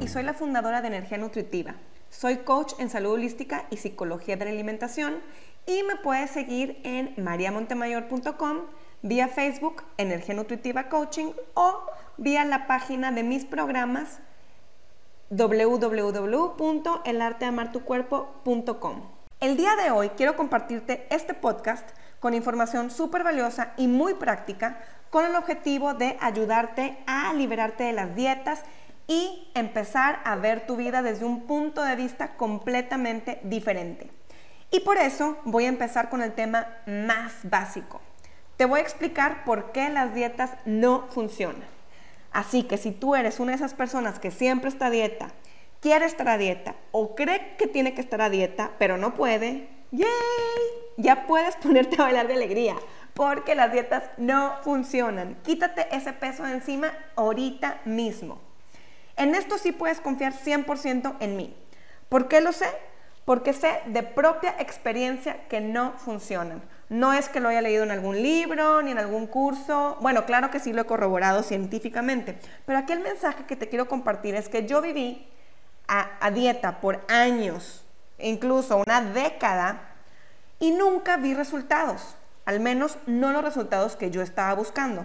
Y soy la fundadora de Energía Nutritiva. Soy coach en salud holística y psicología de la alimentación y me puedes seguir en mariamontemayor.com, vía Facebook, Energía Nutritiva Coaching o vía la página de mis programas www.elarteamartucuerpo.com. El día de hoy quiero compartirte este podcast con información súper valiosa y muy práctica con el objetivo de ayudarte a liberarte de las dietas y empezar a ver tu vida desde un punto de vista completamente diferente. Y por eso voy a empezar con el tema más básico. Te voy a explicar por qué las dietas no funcionan. Así que si tú eres una de esas personas que siempre está a dieta, quiere estar a dieta o cree que tiene que estar a dieta, pero no puede, ¡yay! Ya puedes ponerte a bailar de alegría porque las dietas no funcionan. Quítate ese peso de encima ahorita mismo. En esto sí puedes confiar 100% en mí. ¿Por qué lo sé? Porque sé de propia experiencia que no funcionan. No es que lo haya leído en algún libro ni en algún curso. Bueno, claro que sí lo he corroborado científicamente. Pero aquí el mensaje que te quiero compartir es que yo viví a, a dieta por años, incluso una década, y nunca vi resultados. Al menos no los resultados que yo estaba buscando.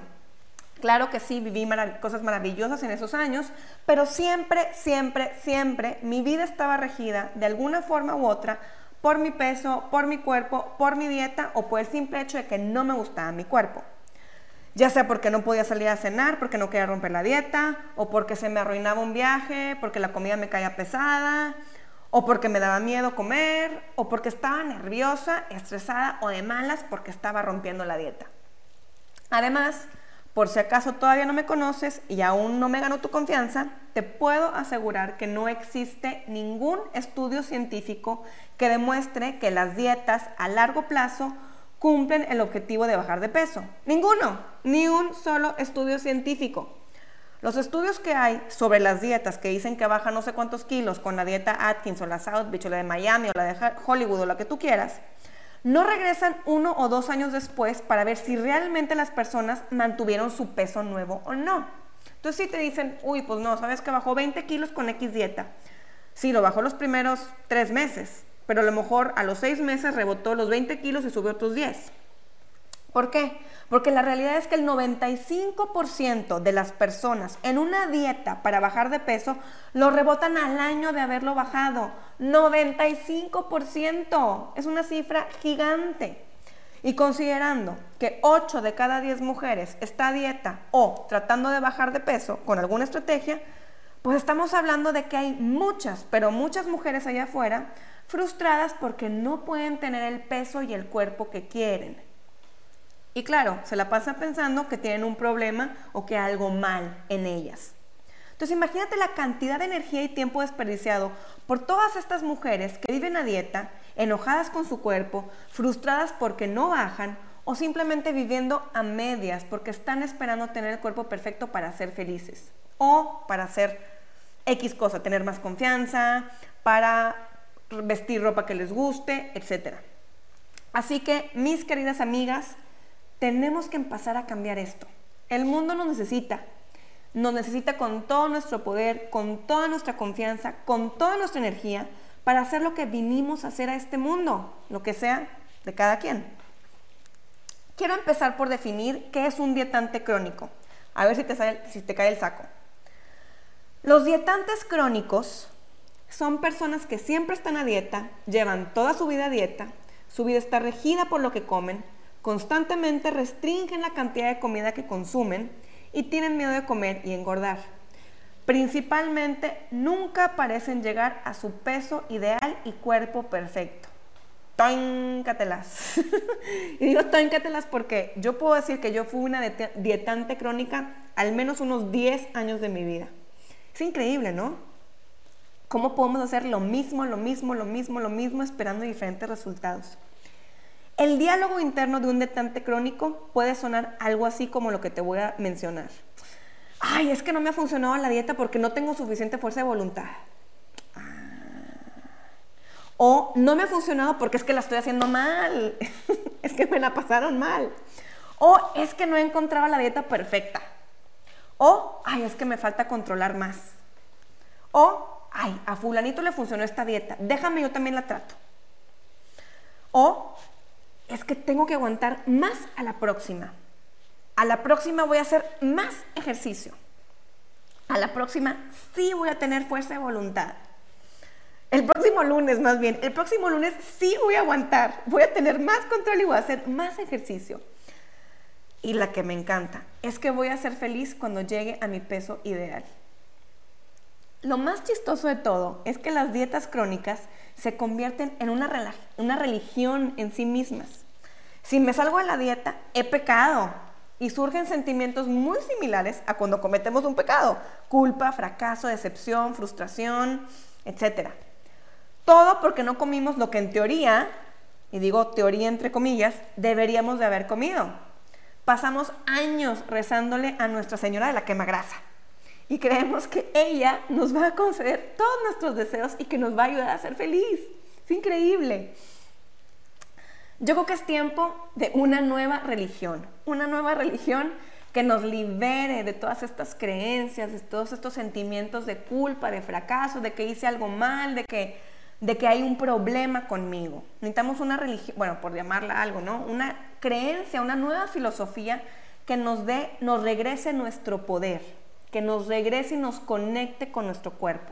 Claro que sí, viví cosas maravillosas en esos años, pero siempre, siempre, siempre mi vida estaba regida de alguna forma u otra por mi peso, por mi cuerpo, por mi dieta o por el simple hecho de que no me gustaba mi cuerpo. Ya sea porque no podía salir a cenar, porque no quería romper la dieta, o porque se me arruinaba un viaje, porque la comida me caía pesada, o porque me daba miedo comer, o porque estaba nerviosa, estresada o de malas porque estaba rompiendo la dieta. Además, por si acaso todavía no me conoces y aún no me ganó tu confianza, te puedo asegurar que no existe ningún estudio científico que demuestre que las dietas a largo plazo cumplen el objetivo de bajar de peso. Ninguno, ni un solo estudio científico. Los estudios que hay sobre las dietas que dicen que baja no sé cuántos kilos con la dieta Atkins o la South Beach o la de Miami o la de Hollywood o la que tú quieras, no regresan uno o dos años después para ver si realmente las personas mantuvieron su peso nuevo o no. Entonces si te dicen, uy, pues no, sabes que bajó 20 kilos con X dieta. Sí, lo bajó los primeros tres meses, pero a lo mejor a los seis meses rebotó los 20 kilos y subió otros 10. ¿Por qué? Porque la realidad es que el 95% de las personas en una dieta para bajar de peso lo rebotan al año de haberlo bajado. 95%. Es una cifra gigante. Y considerando que 8 de cada 10 mujeres está a dieta o tratando de bajar de peso con alguna estrategia, pues estamos hablando de que hay muchas, pero muchas mujeres allá afuera frustradas porque no pueden tener el peso y el cuerpo que quieren. Y claro, se la pasa pensando que tienen un problema o que algo mal en ellas. Entonces imagínate la cantidad de energía y tiempo desperdiciado por todas estas mujeres que viven a dieta, enojadas con su cuerpo, frustradas porque no bajan o simplemente viviendo a medias porque están esperando tener el cuerpo perfecto para ser felices o para hacer X cosa, tener más confianza, para vestir ropa que les guste, etc. Así que mis queridas amigas, tenemos que empezar a cambiar esto. El mundo nos necesita. Nos necesita con todo nuestro poder, con toda nuestra confianza, con toda nuestra energía para hacer lo que vinimos a hacer a este mundo, lo que sea de cada quien. Quiero empezar por definir qué es un dietante crónico. A ver si te, si te cae el saco. Los dietantes crónicos son personas que siempre están a dieta, llevan toda su vida a dieta, su vida está regida por lo que comen, Constantemente restringen la cantidad de comida que consumen y tienen miedo de comer y engordar. Principalmente nunca parecen llegar a su peso ideal y cuerpo perfecto. Tóncatelas. y digo tóncatelas porque yo puedo decir que yo fui una dietante crónica al menos unos 10 años de mi vida. Es increíble, ¿no? ¿Cómo podemos hacer lo mismo, lo mismo, lo mismo, lo mismo esperando diferentes resultados? El diálogo interno de un detante crónico puede sonar algo así como lo que te voy a mencionar. Ay, es que no me ha funcionado la dieta porque no tengo suficiente fuerza de voluntad. Ah. O no me ha funcionado porque es que la estoy haciendo mal. es que me la pasaron mal. O es que no he encontrado la dieta perfecta. O, ay, es que me falta controlar más. O, ay, a fulanito le funcionó esta dieta, déjame yo también la trato. O, es que tengo que aguantar más a la próxima. A la próxima voy a hacer más ejercicio. A la próxima sí voy a tener fuerza de voluntad. El próximo lunes, más bien, el próximo lunes sí voy a aguantar, voy a tener más control y voy a hacer más ejercicio. Y la que me encanta es que voy a ser feliz cuando llegue a mi peso ideal. Lo más chistoso de todo es que las dietas crónicas se convierten en una, una religión en sí mismas. Si me salgo de la dieta, he pecado. Y surgen sentimientos muy similares a cuando cometemos un pecado. Culpa, fracaso, decepción, frustración, etc. Todo porque no comimos lo que en teoría, y digo teoría entre comillas, deberíamos de haber comido. Pasamos años rezándole a Nuestra Señora de la quema grasa y creemos que ella nos va a conceder todos nuestros deseos y que nos va a ayudar a ser feliz. Es increíble. Yo creo que es tiempo de una nueva religión, una nueva religión que nos libere de todas estas creencias, de todos estos sentimientos de culpa, de fracaso, de que hice algo mal, de que, de que hay un problema conmigo. Necesitamos una religión, bueno, por llamarla algo, ¿no? Una creencia, una nueva filosofía que nos dé, nos regrese nuestro poder, que nos regrese y nos conecte con nuestro cuerpo.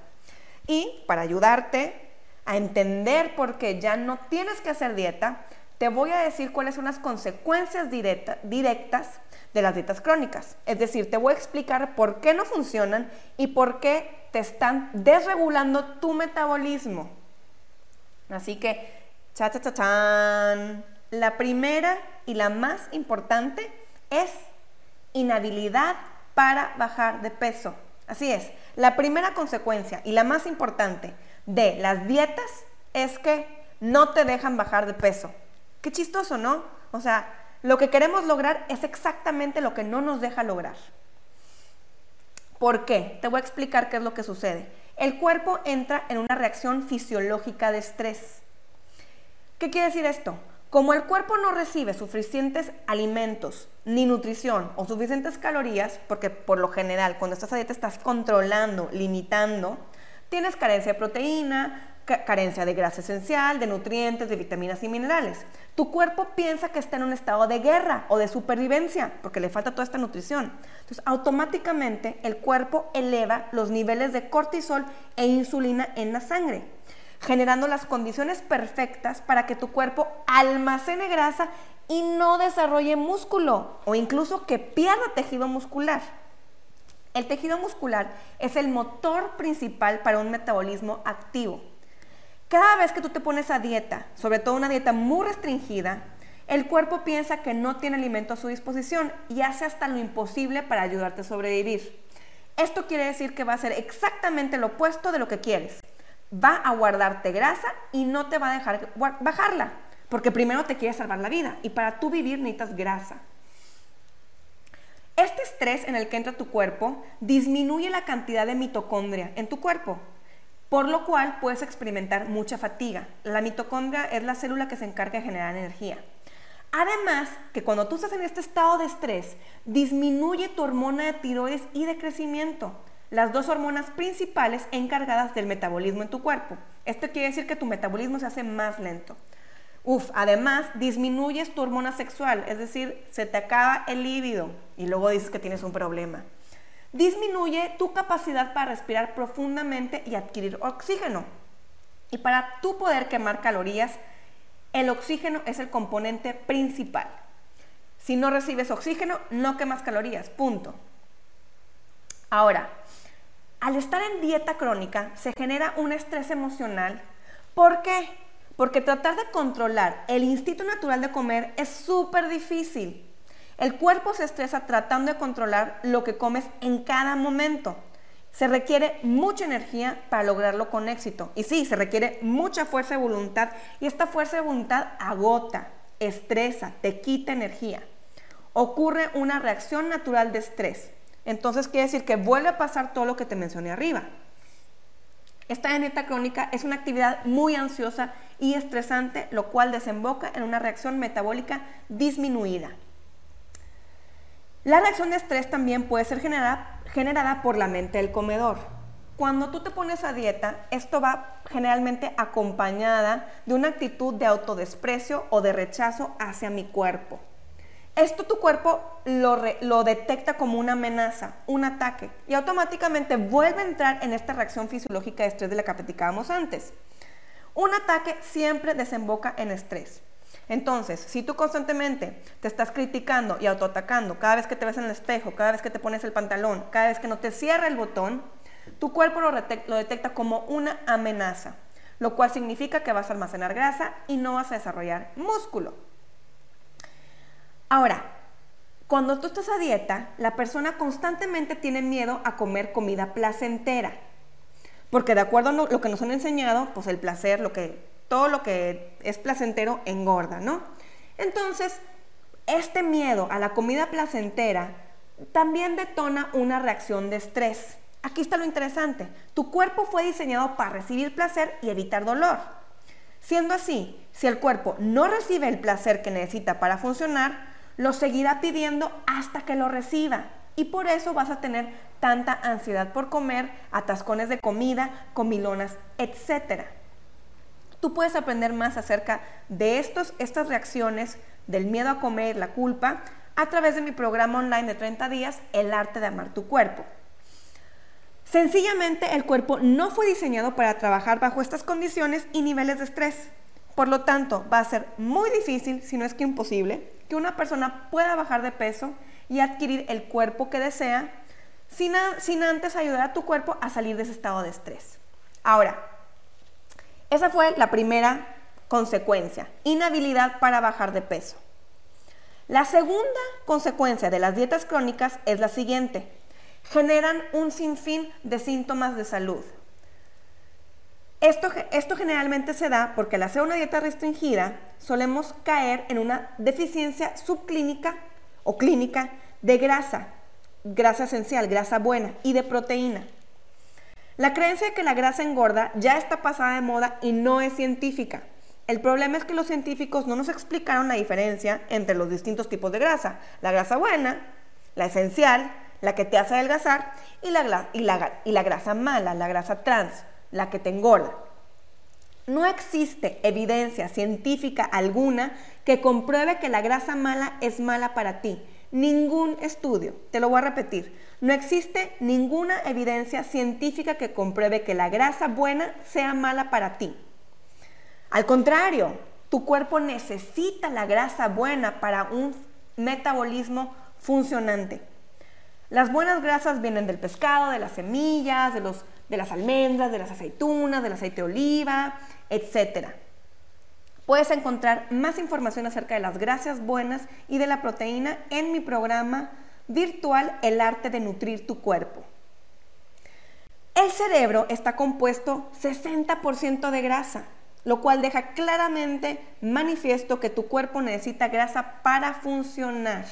Y para ayudarte a entender por qué ya no tienes que hacer dieta, te voy a decir cuáles son las consecuencias directas de las dietas crónicas. Es decir, te voy a explicar por qué no funcionan y por qué te están desregulando tu metabolismo. Así que, cha, cha, cha, chan. La primera y la más importante es inhabilidad para bajar de peso. Así es, la primera consecuencia y la más importante de las dietas es que no te dejan bajar de peso. Qué chistoso, ¿no? O sea, lo que queremos lograr es exactamente lo que no nos deja lograr. ¿Por qué? Te voy a explicar qué es lo que sucede. El cuerpo entra en una reacción fisiológica de estrés. ¿Qué quiere decir esto? Como el cuerpo no recibe suficientes alimentos, ni nutrición o suficientes calorías, porque por lo general cuando estás a dieta estás controlando, limitando, tienes carencia de proteína, carencia de grasa esencial, de nutrientes, de vitaminas y minerales. Tu cuerpo piensa que está en un estado de guerra o de supervivencia, porque le falta toda esta nutrición. Entonces, automáticamente el cuerpo eleva los niveles de cortisol e insulina en la sangre generando las condiciones perfectas para que tu cuerpo almacene grasa y no desarrolle músculo o incluso que pierda tejido muscular. El tejido muscular es el motor principal para un metabolismo activo. Cada vez que tú te pones a dieta, sobre todo una dieta muy restringida, el cuerpo piensa que no tiene alimento a su disposición y hace hasta lo imposible para ayudarte a sobrevivir. Esto quiere decir que va a ser exactamente lo opuesto de lo que quieres va a guardarte grasa y no te va a dejar bajarla, porque primero te quiere salvar la vida y para tú vivir necesitas grasa. Este estrés en el que entra tu cuerpo disminuye la cantidad de mitocondria en tu cuerpo, por lo cual puedes experimentar mucha fatiga. La mitocondria es la célula que se encarga de generar energía. Además, que cuando tú estás en este estado de estrés, disminuye tu hormona de tiroides y de crecimiento las dos hormonas principales encargadas del metabolismo en tu cuerpo. Esto quiere decir que tu metabolismo se hace más lento. Uf, además disminuyes tu hormona sexual, es decir, se te acaba el líbido y luego dices que tienes un problema. Disminuye tu capacidad para respirar profundamente y adquirir oxígeno. Y para tú poder quemar calorías, el oxígeno es el componente principal. Si no recibes oxígeno, no quemas calorías, punto. Ahora, al estar en dieta crónica se genera un estrés emocional. ¿Por qué? Porque tratar de controlar el instinto natural de comer es súper difícil. El cuerpo se estresa tratando de controlar lo que comes en cada momento. Se requiere mucha energía para lograrlo con éxito. Y sí, se requiere mucha fuerza de voluntad y esta fuerza de voluntad agota, estresa, te quita energía. Ocurre una reacción natural de estrés. Entonces quiere decir que vuelve a pasar todo lo que te mencioné arriba. Esta dieta crónica es una actividad muy ansiosa y estresante, lo cual desemboca en una reacción metabólica disminuida. La reacción de estrés también puede ser generada, generada por la mente del comedor. cuando tú te pones a dieta, esto va generalmente acompañada de una actitud de autodesprecio o de rechazo hacia mi cuerpo. Esto tu cuerpo lo, detecta como una amenaza, un ataque, y automáticamente vuelve a entrar en esta reacción fisiológica de estrés de la que platicábamos antes. Un ataque siempre desemboca en estrés. Entonces, si tú constantemente te estás criticando y autoatacando cada vez que te ves en el espejo, cada vez que te pones el pantalón, cada vez que no te cierra el botón, tu cuerpo lo, detecta como una amenaza, lo cual significa que vas a almacenar grasa y no vas a desarrollar músculo. Ahora, cuando tú estás a dieta, la persona constantemente tiene miedo a comer comida placentera. Porque de acuerdo a lo que nos han enseñado, pues el placer, lo que todo lo que es placentero engorda, ¿no? Entonces, este miedo a la comida placentera también detona una reacción de estrés. Aquí está lo interesante. Tu cuerpo fue diseñado para recibir placer y evitar dolor. Siendo así, si el cuerpo no recibe el placer que necesita para funcionar, lo seguirá pidiendo hasta que lo reciba. Y por eso vas a tener tanta ansiedad por comer, atascones de comida, comilonas, etc. Tú puedes aprender más acerca de estos, estas reacciones del miedo a comer, la culpa, a través de mi programa online de 30 días, El arte de amar tu cuerpo. Sencillamente el cuerpo no fue diseñado para trabajar bajo estas condiciones y niveles de estrés. Por lo tanto, va a ser muy difícil, si no es que imposible, que una persona pueda bajar de peso y adquirir el cuerpo que desea sin, sin antes ayudar a tu cuerpo a salir de ese estado de estrés. Ahora, esa fue la primera consecuencia, inhabilidad para bajar de peso. La segunda consecuencia de las dietas crónicas es la siguiente. Generan un sinfín de síntomas de salud. Esto, esto, generalmente se da porque al hacer una dieta restringida solemos caer en una deficiencia subclínica o clínica de grasa, grasa esencial, grasa buena y de proteína. La creencia de que la grasa engorda ya está pasada de moda y no es científica. El problema es que los científicos no nos explicaron la diferencia entre los distintos tipos de grasa. La grasa buena, la esencial, la que te hace adelgazar, y la, grasa mala, la grasa trans, la que te engorda. No existe evidencia científica alguna que compruebe que la grasa mala es mala para ti. Ningún estudio, te lo voy a repetir, no existe ninguna evidencia científica que compruebe que la grasa buena sea mala para ti. Al contrario, tu cuerpo necesita la grasa buena para un metabolismo funcionante. Las buenas grasas vienen del pescado, de las semillas, de, los, de las almendras, de las aceitunas, del aceite de oliva, etc. Puedes encontrar más información acerca de las grasas buenas y de la proteína en mi programa virtual El arte de nutrir tu cuerpo. El cerebro está compuesto 60% de grasa, lo cual deja claramente manifiesto que tu cuerpo necesita grasa para funcionar.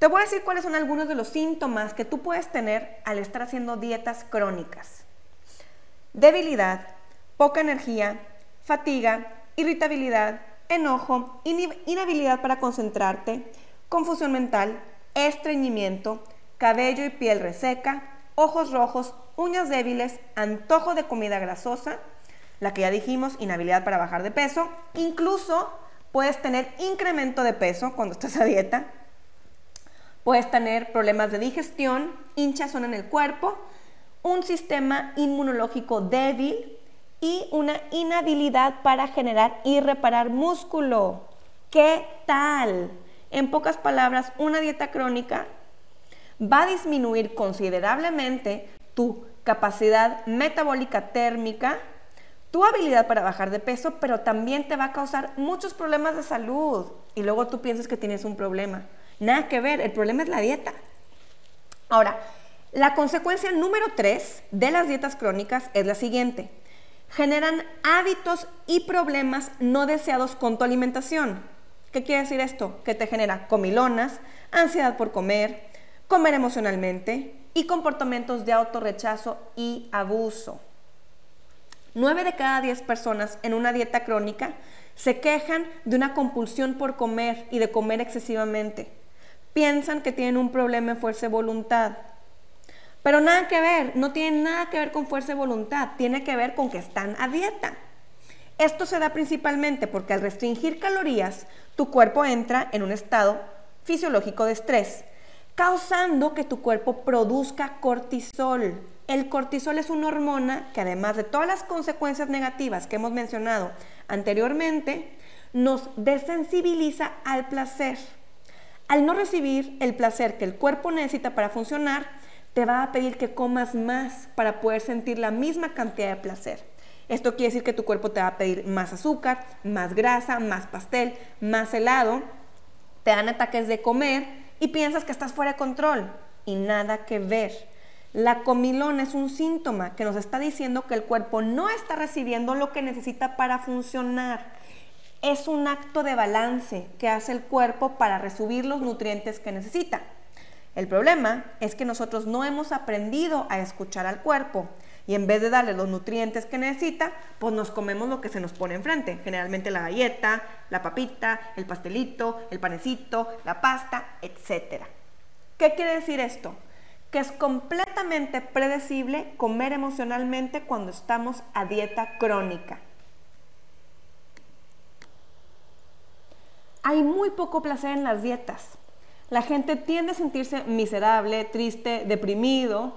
Te voy a decir cuáles son algunos de los síntomas que tú puedes tener al estar haciendo dietas crónicas. Debilidad, poca energía, fatiga, irritabilidad, enojo, inhabilidad para concentrarte, confusión mental, estreñimiento, cabello y piel reseca, ojos rojos, uñas débiles, antojo de comida grasosa, la que ya dijimos, inhabilidad para bajar de peso, incluso puedes tener incremento de peso cuando estás a dieta, puedes tener problemas de digestión, hinchazón en el cuerpo, un sistema inmunológico débil y una inhabilidad para generar y reparar músculo. ¿Qué tal? En pocas palabras, una dieta crónica va a disminuir considerablemente tu capacidad metabólica térmica, tu habilidad para bajar de peso, pero también te va a causar muchos problemas de salud. Y luego tú piensas que tienes un problema. Nada que ver, el problema es la dieta. Ahora, la consecuencia número tres de las dietas crónicas es la siguiente. Generan hábitos y problemas no deseados con tu alimentación. ¿Qué quiere decir esto? Que te genera comilonas, ansiedad por comer, comer emocionalmente y comportamientos de autorrechazo y abuso. 9 de cada 10 personas en una dieta crónica se quejan de una compulsión por comer y de comer excesivamente. Piensan que tienen un problema en fuerza de voluntad. Pero nada que ver, no tiene nada que ver con fuerza de voluntad, tiene que ver con que están a dieta. Esto se da principalmente porque al restringir calorías, tu cuerpo entra en un estado fisiológico de estrés, causando que tu cuerpo produzca cortisol. El cortisol es una hormona que además de todas las consecuencias negativas que hemos mencionado anteriormente, nos desensibiliza al placer. Al no recibir el placer que el cuerpo necesita para funcionar, te va a pedir que comas más para poder sentir la misma cantidad de placer. Esto quiere decir que tu cuerpo te va a pedir más azúcar, más grasa, más pastel, más helado. Te dan ataques de comer y piensas que estás fuera de control. Y nada que ver. La comilona es un síntoma que nos está diciendo que el cuerpo no está recibiendo lo que necesita para funcionar. Es un acto de balance que hace el cuerpo para recibir los nutrientes que necesita. El problema es que nosotros no hemos aprendido a escuchar al cuerpo y en vez de darle los nutrientes que necesita, pues nos comemos lo que se nos pone enfrente, generalmente la galleta, la papita, el pastelito, el panecito, la pasta, etc. ¿Qué quiere decir esto? Que es completamente predecible comer emocionalmente cuando estamos a dieta crónica. Hay muy poco placer en las dietas. La gente tiende a sentirse miserable, triste, deprimido.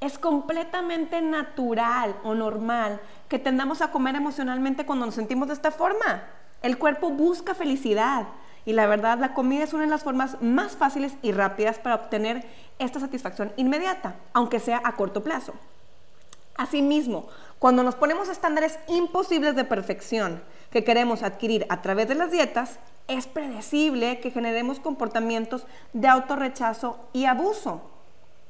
Es completamente natural o normal que tendamos a comer emocionalmente cuando nos sentimos de esta forma. El cuerpo busca felicidad y la verdad la comida es una de las formas más fáciles y rápidas para obtener esta satisfacción inmediata, aunque sea a corto plazo. Asimismo, cuando nos ponemos estándares imposibles de perfección que queremos adquirir a través de las dietas, es predecible que generemos comportamientos de autorrechazo y abuso.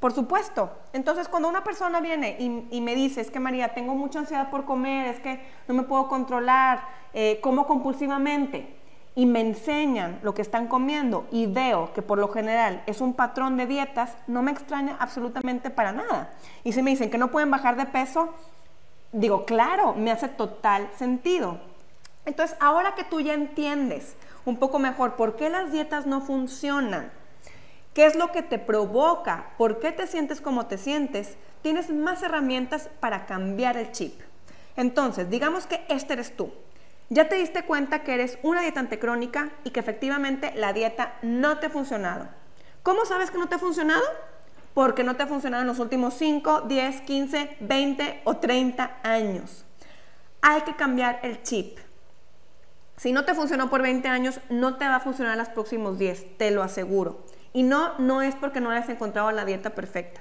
Por supuesto. Entonces, cuando una persona viene y, me dice, es que María, tengo mucha ansiedad por comer, es que no me puedo controlar, eh, como compulsivamente, y me enseñan lo que están comiendo y veo que por lo general es un patrón de dietas, no me extraña absolutamente para nada. Y si me dicen que no pueden bajar de peso, digo, claro, me hace total sentido. Entonces, ahora que tú ya entiendes un poco mejor por qué las dietas no funcionan, qué es lo que te provoca, por qué te sientes como te sientes, tienes más herramientas para cambiar el chip. Entonces, digamos que este eres tú. Ya te diste cuenta que eres una dietante crónica y que efectivamente la dieta no te ha funcionado. ¿Cómo sabes que no te ha funcionado? Porque no te ha funcionado en los últimos 5, 10, 15, 20 o 30 años. Hay que cambiar el chip. Si no te funcionó por 20 años, no te va a funcionar los próximos 10, te lo aseguro. Y no, no es porque no hayas encontrado la dieta perfecta.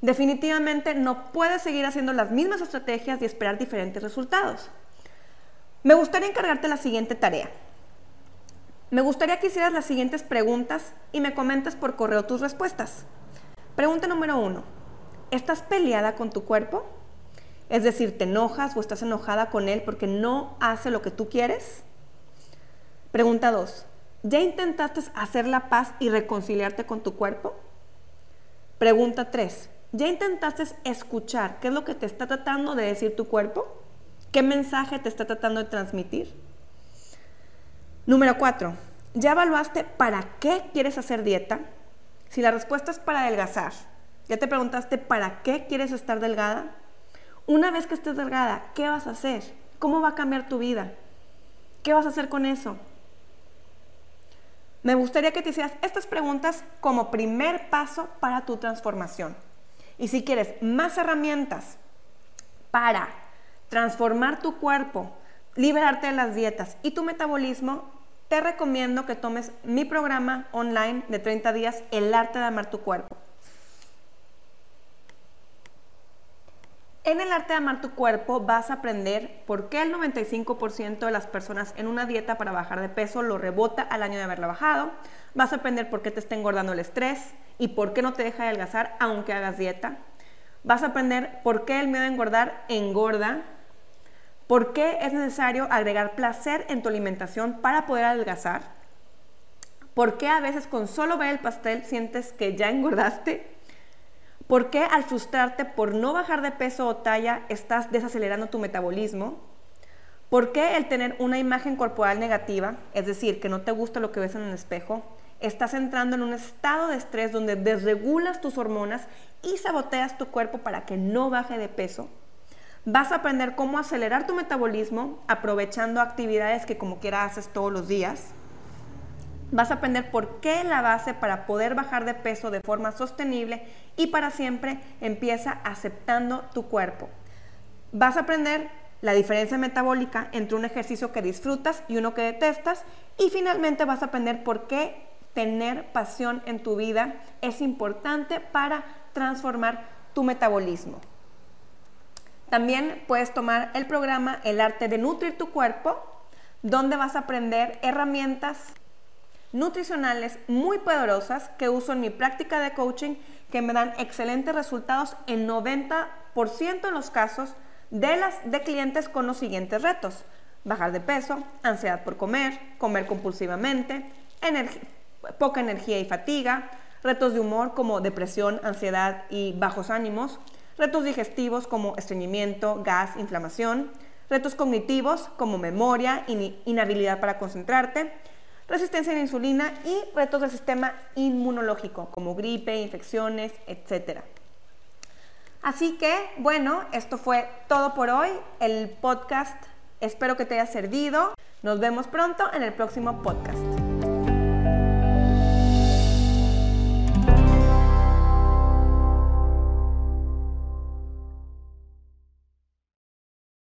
Definitivamente no puedes seguir haciendo las mismas estrategias y esperar diferentes resultados. Me gustaría encargarte la siguiente tarea. Me gustaría que hicieras las siguientes preguntas y me comentes por correo tus respuestas. Pregunta número uno. ¿Estás peleada con tu cuerpo? Es decir, ¿te enojas o estás enojada con él porque no hace lo que tú quieres? Pregunta 2. ¿Ya intentaste hacer la paz y reconciliarte con tu cuerpo? Pregunta 3. ¿Ya intentaste escuchar qué es lo que te está tratando de decir tu cuerpo? ¿Qué mensaje te está tratando de transmitir? Número 4. ¿Ya evaluaste para qué quieres hacer dieta? Si la respuesta es para adelgazar, ¿ya te preguntaste para qué quieres estar delgada? Una vez que estés delgada, ¿qué vas a hacer? ¿Cómo va a cambiar tu vida? ¿Qué vas a hacer con eso? Me gustaría que te hicieras estas preguntas como primer paso para tu transformación. Y si quieres más herramientas para transformar tu cuerpo, liberarte de las dietas y tu metabolismo, te recomiendo que tomes mi programa online de 30 días, El arte de amar tu cuerpo. En el arte de amar tu cuerpo vas a aprender por qué el 95% de las personas en una dieta para bajar de peso lo rebota al año de haberla bajado. Vas a aprender por qué te está engordando el estrés y por qué no te deja adelgazar aunque hagas dieta. Vas a aprender por qué el miedo a engordar engorda. Por qué es necesario agregar placer en tu alimentación para poder adelgazar. Por qué a veces con solo ver el pastel sientes que ya engordaste ¿Por qué al frustrarte por no bajar de peso o talla estás desacelerando tu metabolismo? ¿Por qué el tener una imagen corporal negativa, es decir, que no te gusta lo que ves en el espejo, estás entrando en un estado de estrés donde desregulas tus hormonas y saboteas tu cuerpo para que no baje de peso. Vas a aprender cómo acelerar tu metabolismo aprovechando actividades que como quiera haces todos los días. Vas a aprender por qué la base para poder bajar de peso de forma sostenible y para siempre empieza aceptando tu cuerpo. Vas a aprender la diferencia metabólica entre un ejercicio que disfrutas y uno que detestas. Y finalmente vas a aprender por qué tener pasión en tu vida es importante para transformar tu metabolismo. También puedes tomar el programa El arte de nutrir tu cuerpo, donde vas a aprender herramientas nutricionales muy poderosas que uso en mi práctica de coaching que me dan excelentes resultados en 90% de los casos de, las, de clientes con los siguientes retos. Bajar de peso, ansiedad por comer, comer compulsivamente, poca energía y fatiga, retos de humor como depresión, ansiedad y bajos ánimos, retos digestivos como estreñimiento, gas, inflamación, retos cognitivos como memoria, inhabilidad para concentrarte, resistencia a la insulina y retos del sistema inmunológico como gripe, infecciones, etc. Así que, bueno, esto fue todo por hoy. El podcast espero que te haya servido. Nos vemos pronto en el próximo podcast.